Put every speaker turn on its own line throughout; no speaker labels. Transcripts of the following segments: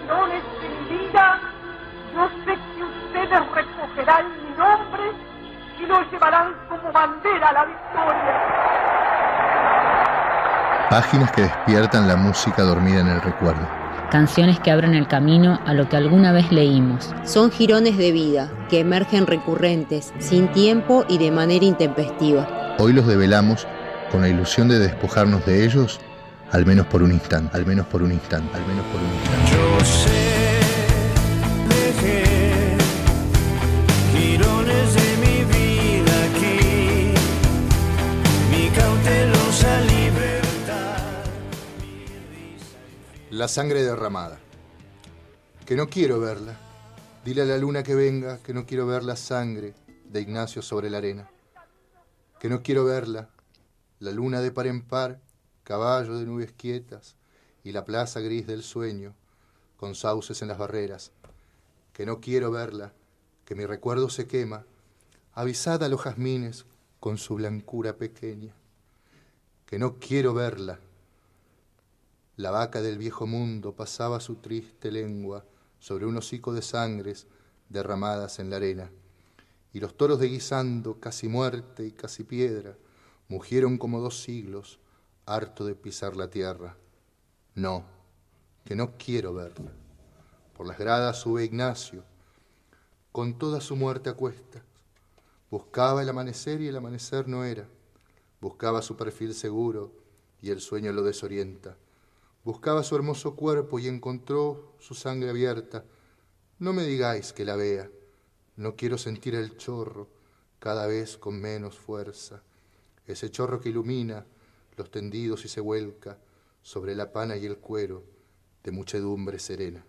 girones de mi vida, yo sé que ustedes recogerán mi nombre y lo llevarán como bandera a la victoria.
Páginas que despiertan la música dormida en el recuerdo.
Canciones que abren el camino a lo que alguna vez leímos.
Son jirones de vida que emergen recurrentes, sin tiempo y de manera intempestiva.
Hoy los develamos con la ilusión de despojarnos de ellos, al menos por un instante, al menos por un instante, al menos por un instante.
Yo sé, dejé girones de mi vida aquí, mi cautelosa libertad.
La sangre derramada. Que no quiero verla. Dile a la luna que venga que no quiero ver la sangre de Ignacio sobre la arena. Que no quiero verla. La luna de par en par, caballo de nubes quietas y la plaza gris del sueño, con sauces en las barreras. Que no quiero verla, que mi recuerdo se quema, avisada a los jazmines con su blancura pequeña. Que no quiero verla, la vaca del viejo mundo pasaba su triste lengua sobre un hocico de sangres derramadas en la arena, y los toros de guisando, casi muerte y casi piedra, mugieron como dos siglos, harto de pisar la tierra. No, que no quiero verla. Por las gradas sube Ignacio, con toda su muerte a cuestas. Buscaba el amanecer y el amanecer no era. Buscaba su perfil seguro y el sueño lo desorienta. Buscaba su hermoso cuerpo y encontró su sangre abierta. No me digáis que la vea. No quiero sentir el chorro, cada vez con menos fuerza. Ese chorro que ilumina los tendidos y se vuelca sobre la pana y el cuero de muchedumbre serena.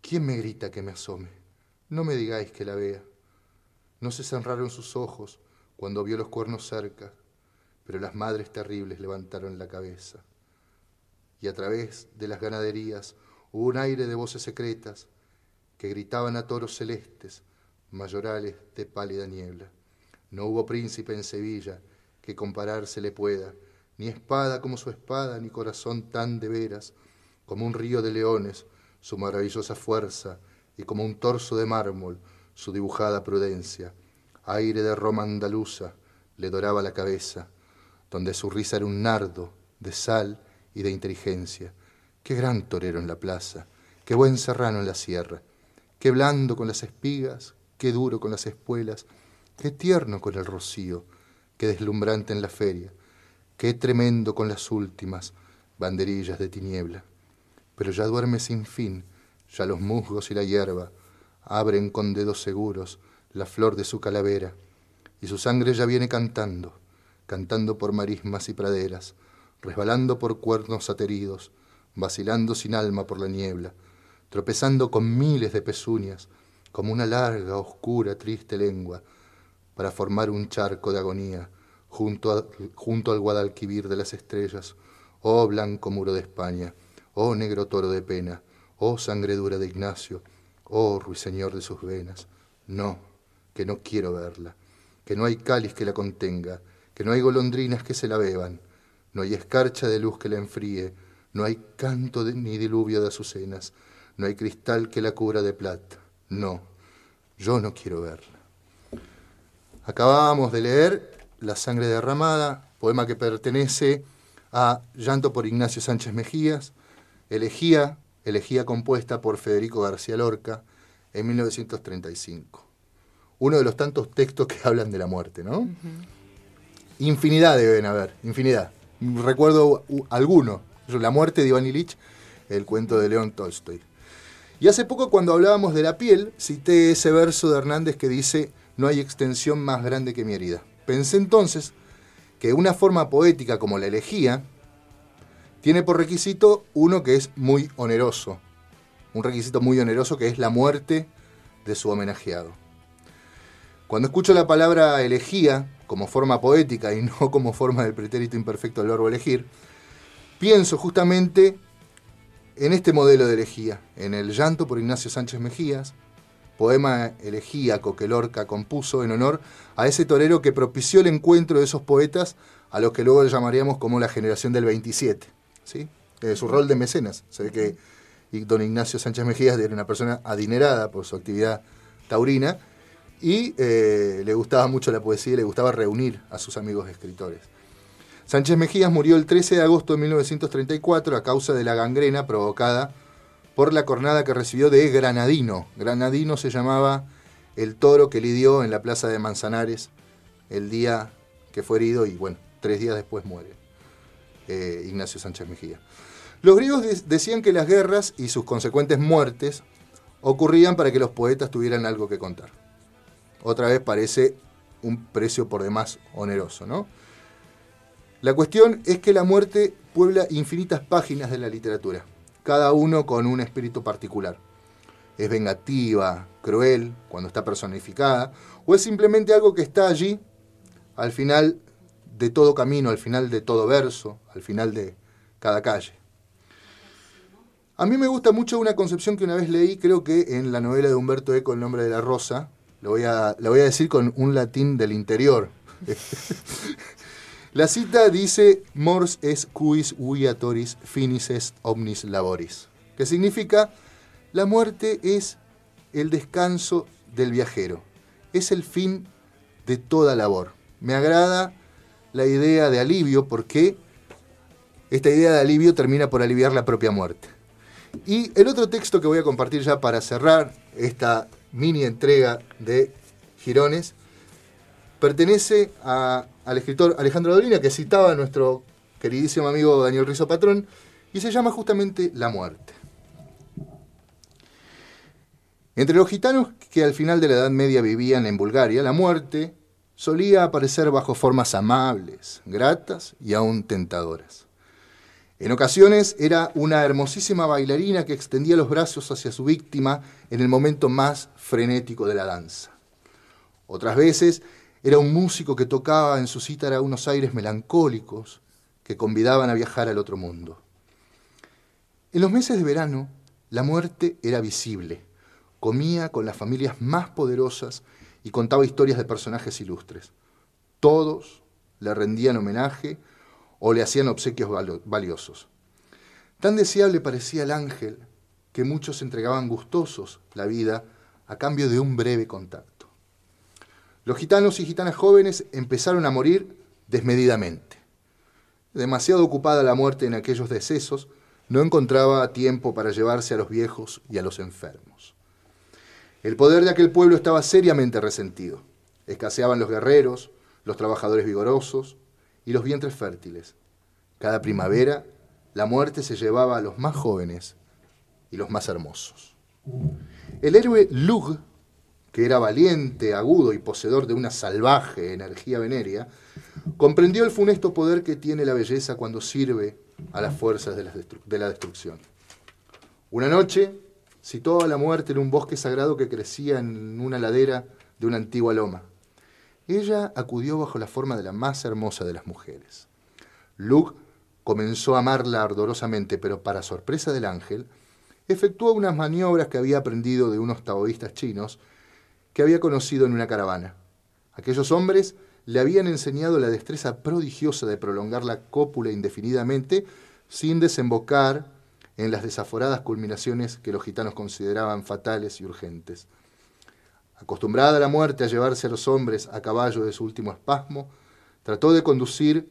¿Quién me grita que me asome? No me digáis que la vea. No se cerraron sus ojos cuando vio los cuernos cerca, pero las madres terribles levantaron la cabeza y a través de las ganaderías hubo un aire de voces secretas que gritaban a toros celestes, mayorales de pálida niebla. No hubo príncipe en Sevilla que compararse le pueda, ni espada como su espada, ni corazón tan de veras, como un río de leones, su maravillosa fuerza, y como un torso de mármol, su dibujada prudencia. Aire de Roma andaluza le doraba la cabeza, donde su risa era un nardo de sal y de inteligencia. Qué gran torero en la plaza, qué buen serrano en la sierra, qué blando con las espigas, qué duro con las espuelas, qué tierno con el rocío, qué deslumbrante en la feria, qué tremendo con las últimas banderillas de tiniebla. Pero ya duerme sin fin, ya los musgos y la hierba abren con dedos seguros la flor de su calavera, y su sangre ya viene cantando, cantando por marismas y praderas, resbalando por cuernos ateridos, vacilando sin alma por la niebla, tropezando con miles de pezuñas, como una larga, oscura, triste lengua, para formar un charco de agonía junto, junto al Guadalquivir de las estrellas, oh blanco muro de España, oh negro toro de pena, oh sangre dura de Ignacio, oh ruiseñor de sus venas. No, que no quiero verla, que no hay cáliz que la contenga, que no hay golondrinas que se la beban, no hay escarcha de luz que la enfríe, no hay canto ni diluvio de azucenas, no hay cristal que la cubra de plata. No, yo no quiero verla. Acabábamos de leer La sangre derramada, poema que pertenece a Llanto por Ignacio Sánchez Mejías, elegía, elegía compuesta por Federico García Lorca en 1935. Uno de los tantos textos que hablan de la muerte, ¿no? Infinidad deben haber, infinidad recuerdo alguno, La muerte de Iván Ilich, el cuento de León Tolstoy. Y hace poco cuando hablábamos de la piel, cité ese verso de Hernández que dice, no hay extensión más grande que mi herida. Pensé entonces que una forma poética como la elegía tiene por requisito uno que es muy oneroso, un requisito muy oneroso que es la muerte de su homenajeado. Cuando escucho la palabra elegía, como forma poética y no como forma del pretérito imperfecto del verbo elegir, pienso justamente en este modelo de elegía, en el llanto por Ignacio Sánchez Mejías, poema elegíaco que Lorca compuso en honor a ese torero que propició el encuentro de esos poetas a los que luego llamaríamos como la generación del 27, ¿sí? su rol de mecenas. Se ve que don Ignacio Sánchez Mejías era una persona adinerada por su actividad taurina y eh, le gustaba mucho la poesía y le gustaba reunir a sus amigos escritores. Sánchez Mejías murió el 13 de agosto de 1934 a causa de la gangrena provocada por la cornada que recibió de Granadino. Granadino se llamaba el toro que lidió en la plaza de Manzanares el día que fue herido y bueno, tres días después muere eh, Ignacio Sánchez Mejía. Los griegos de- decían que las guerras y sus consecuentes muertes ocurrían para que los poetas tuvieran algo que contar. Otra vez parece un precio por demás oneroso, ¿no? La cuestión es que la muerte puebla infinitas páginas de la literatura, cada uno con un espíritu particular. Es vengativa, cruel, cuando está personificada, o es simplemente algo que está allí, al final de todo camino, al final de todo verso, al final de cada calle. A mí me gusta mucho una concepción que una vez leí, creo que en la novela de Humberto Eco, El nombre de la rosa, lo voy la voy a decir con un latín del interior. La cita dice mors es quis viatoris finis est omnis laboris, que significa la muerte es el descanso del viajero, es el fin de toda labor. Me agrada la idea de alivio porque esta idea de alivio termina por aliviar la propia muerte. Y el otro texto que voy a compartir ya para cerrar esta mini entrega de Girones pertenece a- al escritor Alejandro Dolina, que citaba a nuestro queridísimo amigo Daniel Rizo Patrón, y se llama justamente La muerte. Entre los gitanos que al final de la Edad Media vivían en Bulgaria, la muerte solía aparecer bajo formas amables, gratas y aún tentadoras. En ocasiones era una hermosísima bailarina que extendía los brazos hacia su víctima en el momento más frenético de la danza. Otras veces era un músico que tocaba en su cítara unos aires melancólicos que convidaban a viajar al otro mundo. En los meses de verano, la muerte era visible. Comía con las familias más poderosas y contaba historias de personajes ilustres. Todos le rendían homenaje o le hacían obsequios valiosos. Tan deseable parecía el ángel que muchos entregaban gustosos la vida a cambio de un breve contacto. Los gitanos y gitanas jóvenes empezaron a morir desmedidamente. Demasiado ocupada la muerte en aquellos decesos, no encontraba tiempo para llevarse a los viejos y a los enfermos. El poder de aquel pueblo estaba seriamente resentido. Escaseaban los guerreros, los trabajadores vigorosos y los vientres fértiles. Cada primavera, la muerte se llevaba a los más jóvenes y los más hermosos. El héroe Lug, que era valiente, agudo y poseedor de una salvaje energía venérea, comprendió el funesto poder que tiene la belleza cuando sirve a las fuerzas de la, de la destrucción. Una noche citó a la muerte en un bosque sagrado que crecía en una ladera de una antigua loma. Ella acudió bajo la forma de la más hermosa de las mujeres. Luke comenzó a amarla ardorosamente, pero para sorpresa del ángel, efectuó unas maniobras que había aprendido de unos taoístas chinos que había conocido en una caravana. Aquellos hombres le habían enseñado la destreza prodigiosa de prolongar la cópula indefinidamente sin desembocar en las desaforadas culminaciones que los gitanos consideraban fatales y urgentes. Acostumbrada la muerte a llevarse a los hombres a caballo de su último espasmo, trató de conducir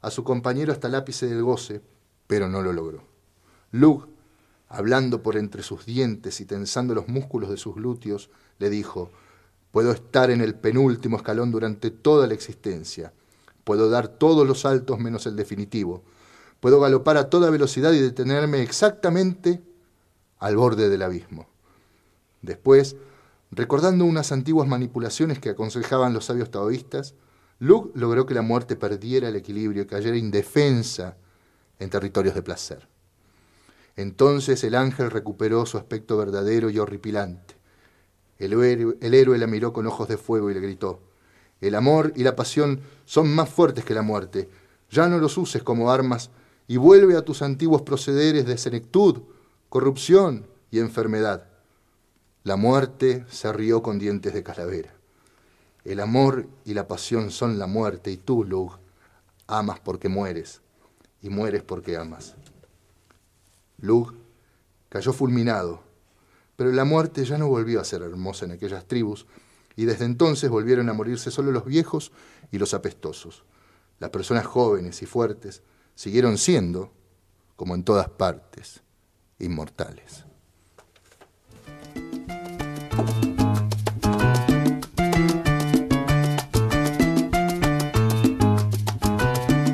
a su compañero hasta el ápice del goce, pero no lo logró. Lug, hablando por entre sus dientes y tensando los músculos de sus glúteos, le dijo, Puedo estar en el penúltimo escalón durante toda la existencia. Puedo dar todos los saltos menos el definitivo. Puedo galopar a toda velocidad y detenerme exactamente al borde del abismo. Después, recordando unas antiguas manipulaciones que aconsejaban los sabios taoístas, Luke logró que la muerte perdiera el equilibrio y cayera indefensa en territorios de placer. Entonces el ángel recuperó su aspecto verdadero y horripilante. El héroe, el héroe la miró con ojos de fuego y le gritó, El amor y la pasión son más fuertes que la muerte. Ya no los uses como armas y vuelve a tus antiguos procederes de senectud, corrupción y enfermedad. La muerte se rió con dientes de calavera. El amor y la pasión son la muerte y tú, Lug, amas porque mueres y mueres porque amas. Lug Cayó fulminado, pero la muerte ya no volvió a ser hermosa en aquellas tribus, y desde entonces volvieron a morirse solo los viejos y los apestosos. Las personas jóvenes y fuertes siguieron siendo, como en todas partes, inmortales.